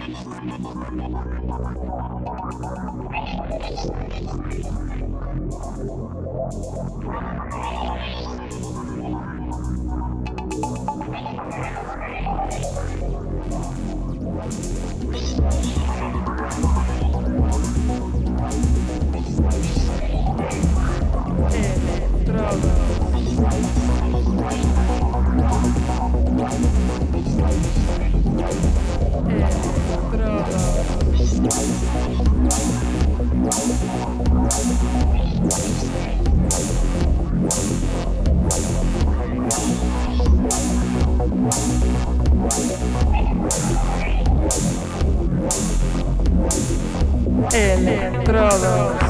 Estrada. Electrodos.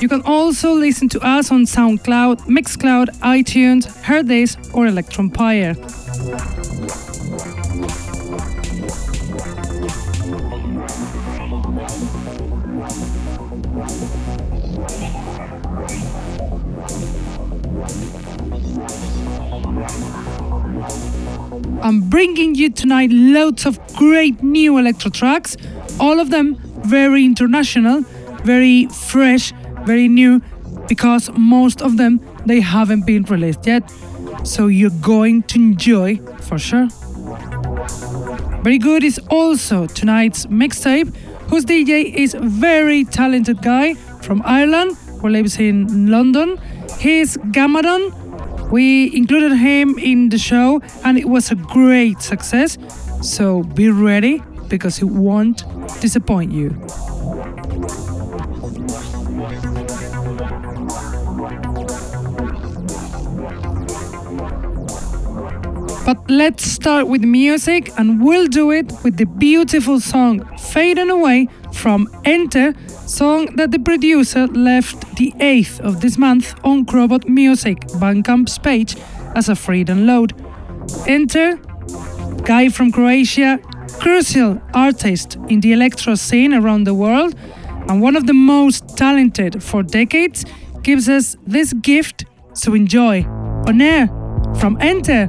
You can also listen to us on SoundCloud, Mixcloud, iTunes, Hearthis, or Electronpire. I'm bringing you tonight loads of great new electro tracks, all of them very international, very fresh, very new because most of them they haven't been released yet. So you're going to enjoy for sure. Very good is also tonight's mixtape, whose DJ is a very talented guy from Ireland who lives in London. He's Gamadon. We included him in the show and it was a great success. So be ready because he won't disappoint you. But let's start with music, and we'll do it with the beautiful song Fading Away from Enter, song that the producer left the 8th of this month on Crobot Music Bandcamp's page as a free download. Enter, guy from Croatia, crucial artist in the electro scene around the world, and one of the most talented for decades, gives us this gift, to enjoy. On air, from Enter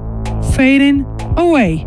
fading away.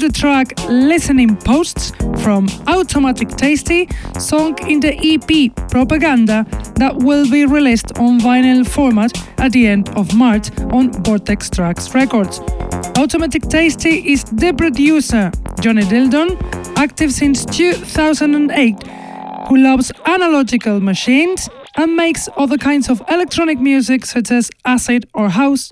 The track Listening Posts from Automatic Tasty, song in the EP Propaganda that will be released on vinyl format at the end of March on Vortex Tracks Records. Automatic Tasty is the producer, Johnny Dillon, active since 2008, who loves analogical machines and makes other kinds of electronic music such as acid or house.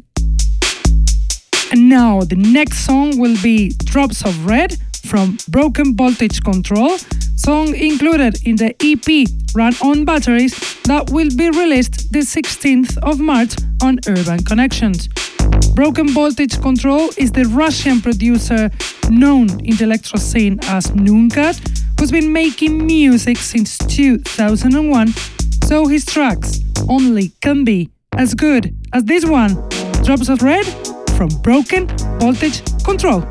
Now the next song will be Drops of Red from Broken Voltage Control, song included in the EP Run on Batteries that will be released the 16th of March on Urban Connections. Broken Voltage Control is the Russian producer known in the electro scene as Noonkat, who's been making music since 2001, so his tracks only can be as good as this one, Drops of Red from Broken Voltage Control.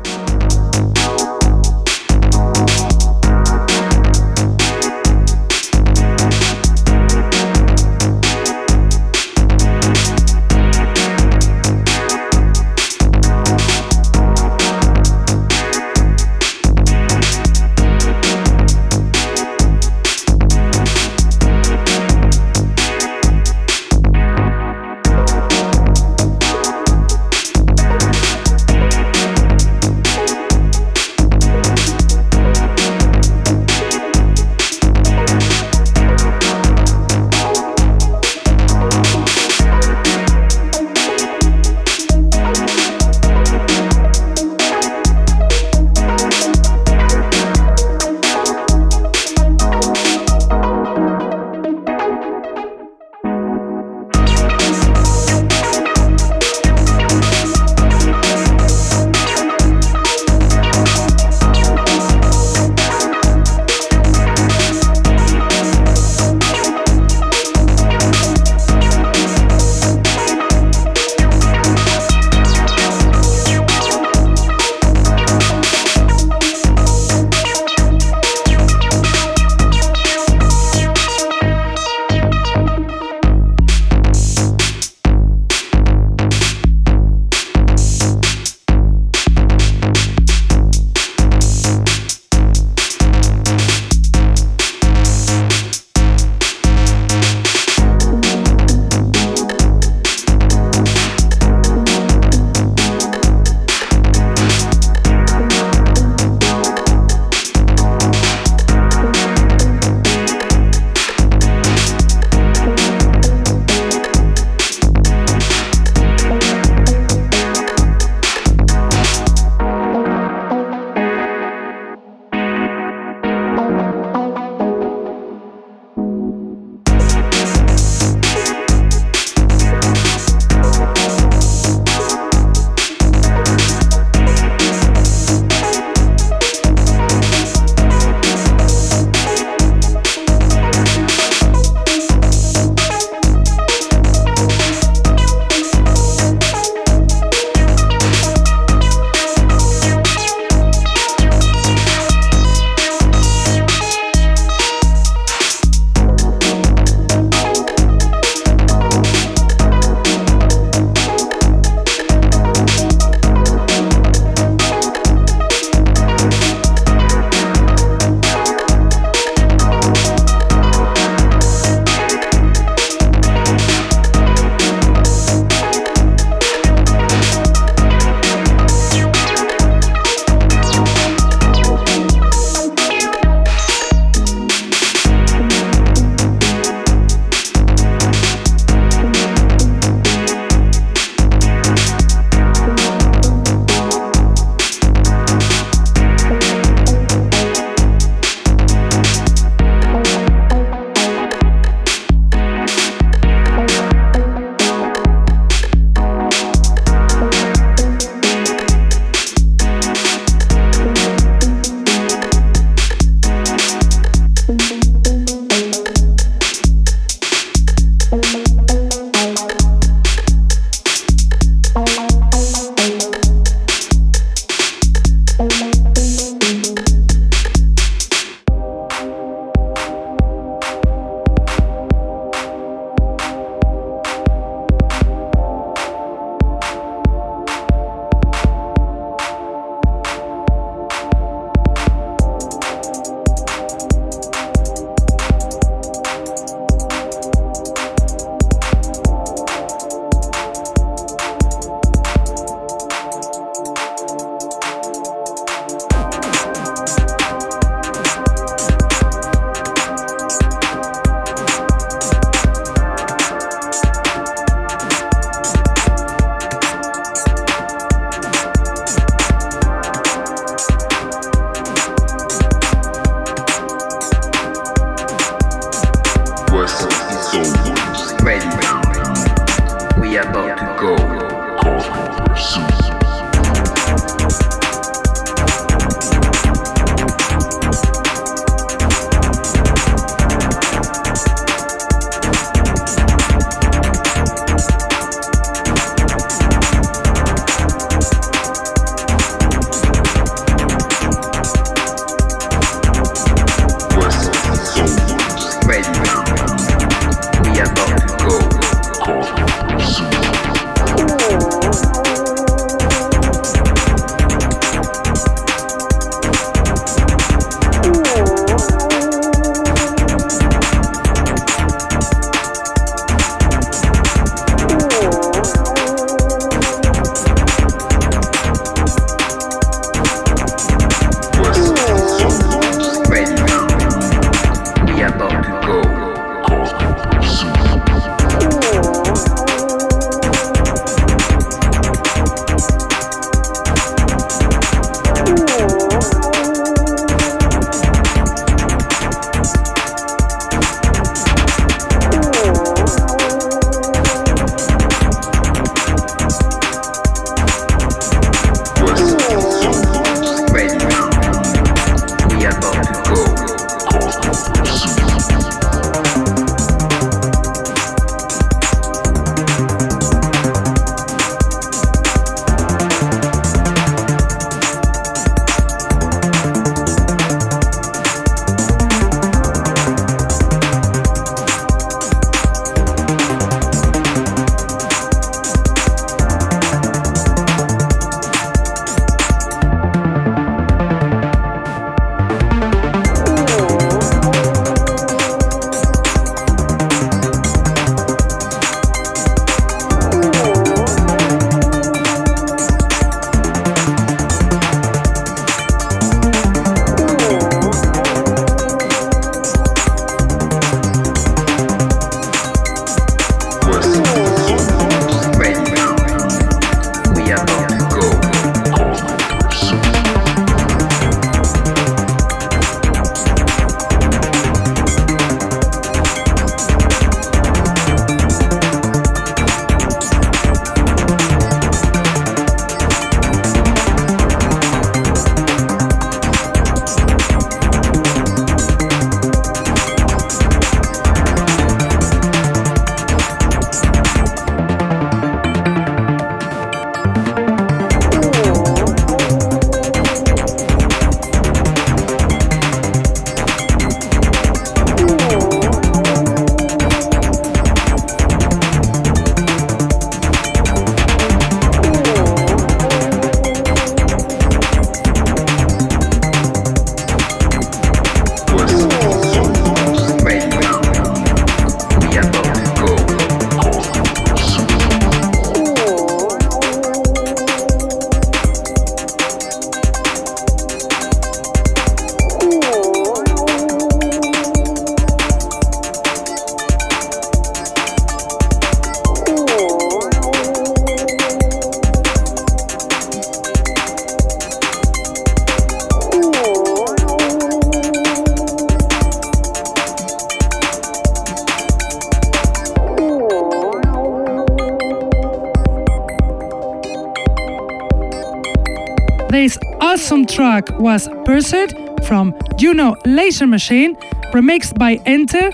Was Pursuit from Juno Laser Machine, remixed by Enter,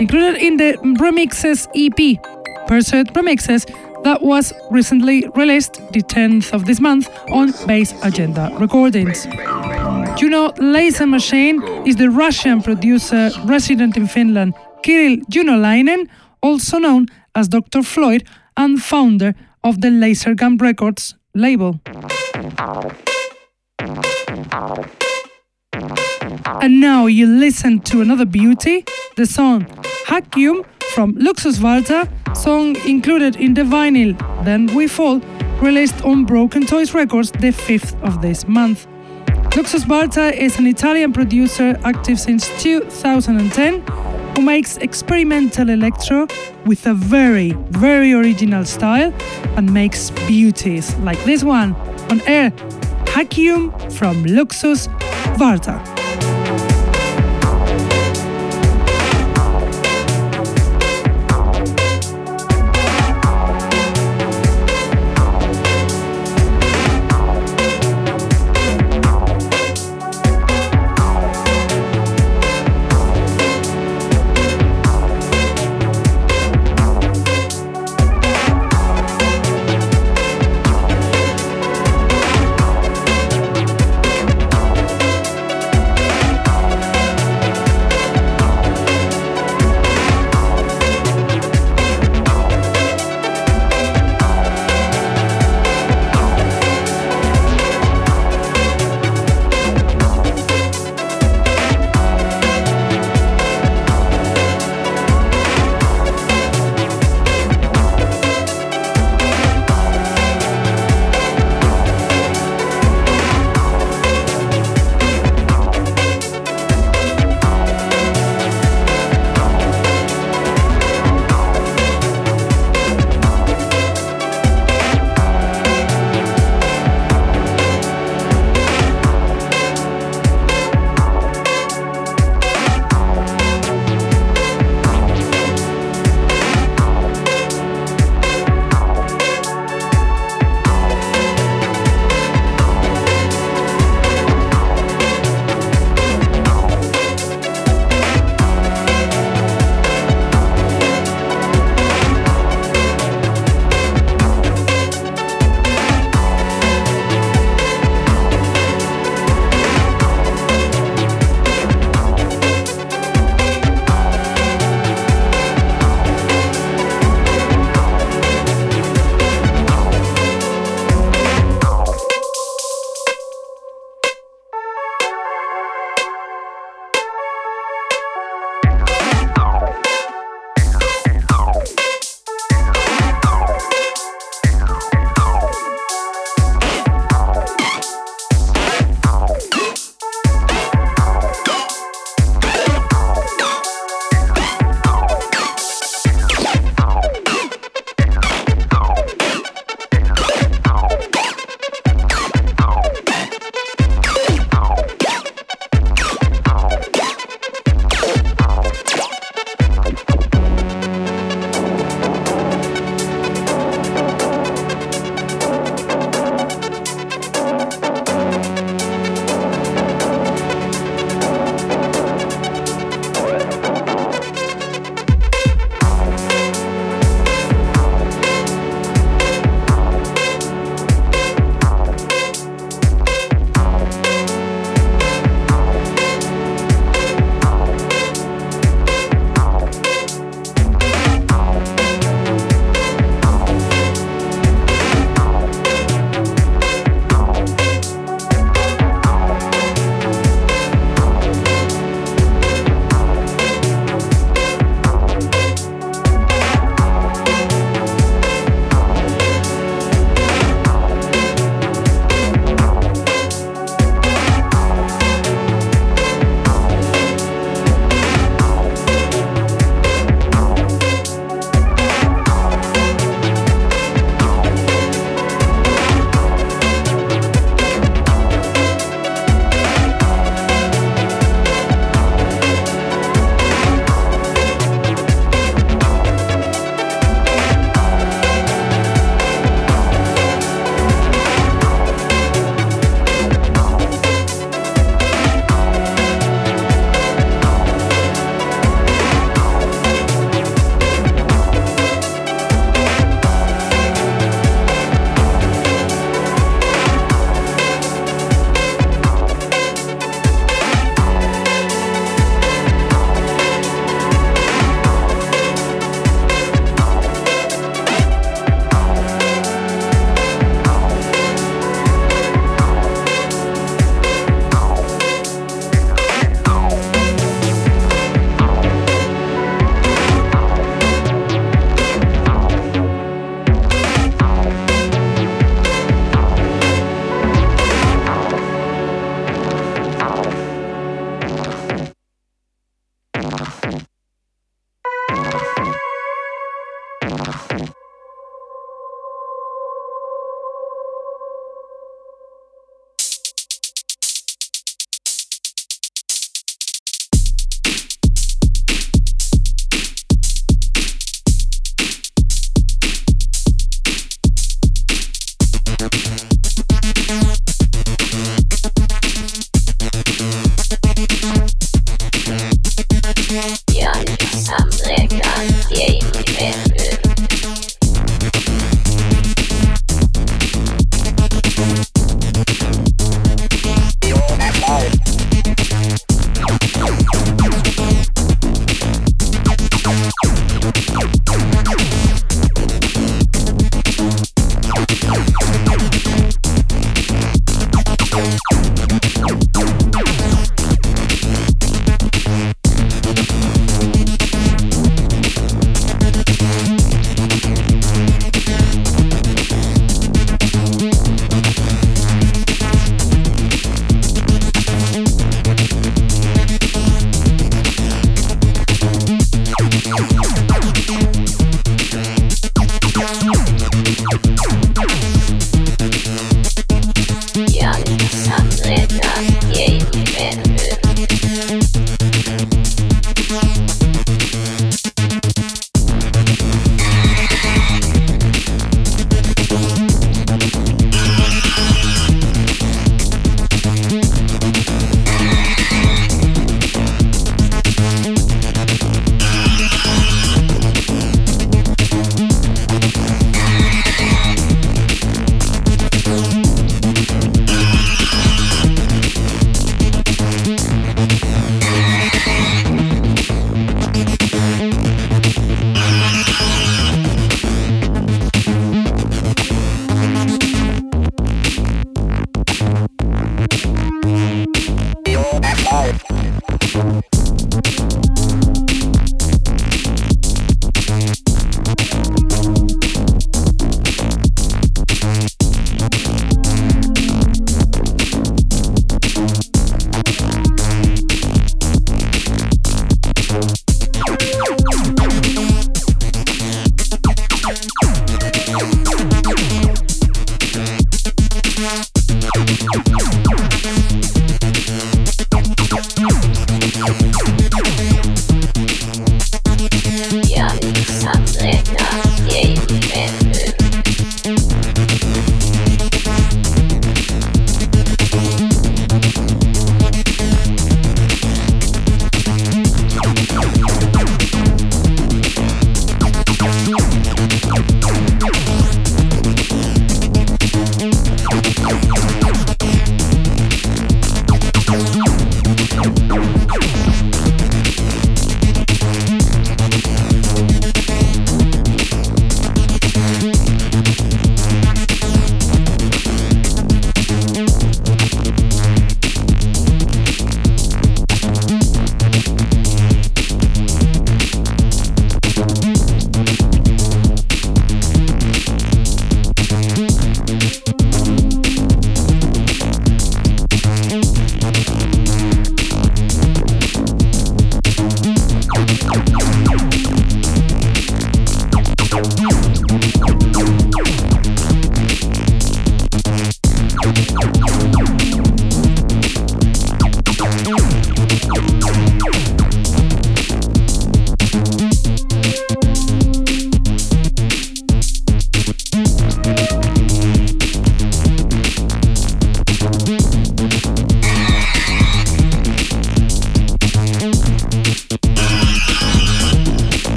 included in the Remixes EP, Pursuit Remixes, that was recently released the 10th of this month on Bass Agenda Recordings. Juno Laser Machine is the Russian producer resident in Finland, Kirill Junolainen, also known as Dr. Floyd and founder of the Lasergun Records label. And now you listen to another beauty, the song Hakium from Luxus Varta, song included in the vinyl Then We Fall, released on Broken Toys Records the 5th of this month. Luxus Varta is an Italian producer active since 2010 who makes experimental electro with a very, very original style and makes beauties like this one on air Hakium from Luxus Varta.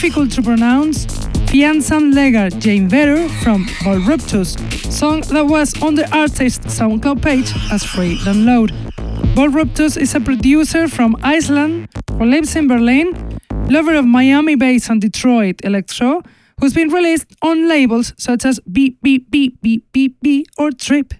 Difficult to pronounce. Fianzan Lega Jane Veru from Volruptus, song that was on the artist's SoundCloud page as free download. Volruptus is a producer from Iceland who lives in Berlin, lover of Miami based and Detroit electro, who's been released on labels such as Beep Beep Beep Beep Beep Beep or Trip.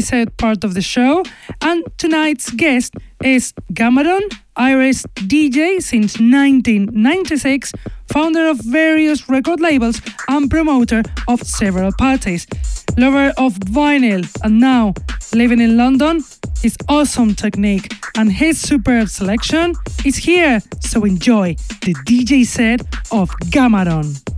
The DJ part of the show, and tonight's guest is Gamadon, Irish DJ since 1996, founder of various record labels and promoter of several parties, lover of vinyl, and now living in London. His awesome technique and his superb selection is here, so enjoy the DJ set of Gamadon.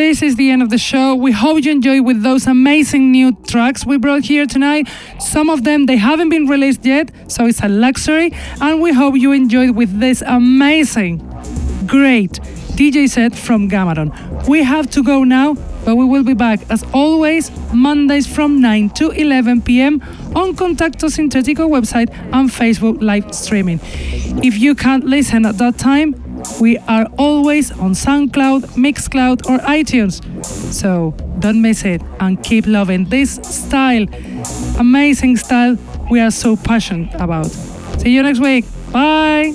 This is the end of the show. We hope you enjoy with those amazing new tracks we brought here tonight. Some of them they haven't been released yet, so it's a luxury. And we hope you enjoyed with this amazing, great DJ set from Gamaron. We have to go now, but we will be back as always Mondays from 9 to 11 p.m. on Contacto Sintetico website and Facebook live streaming. If you can't listen at that time, we are always on SoundCloud, Mixcloud, or iTunes. So don't miss it and keep loving this style, amazing style we are so passionate about. See you next week. Bye.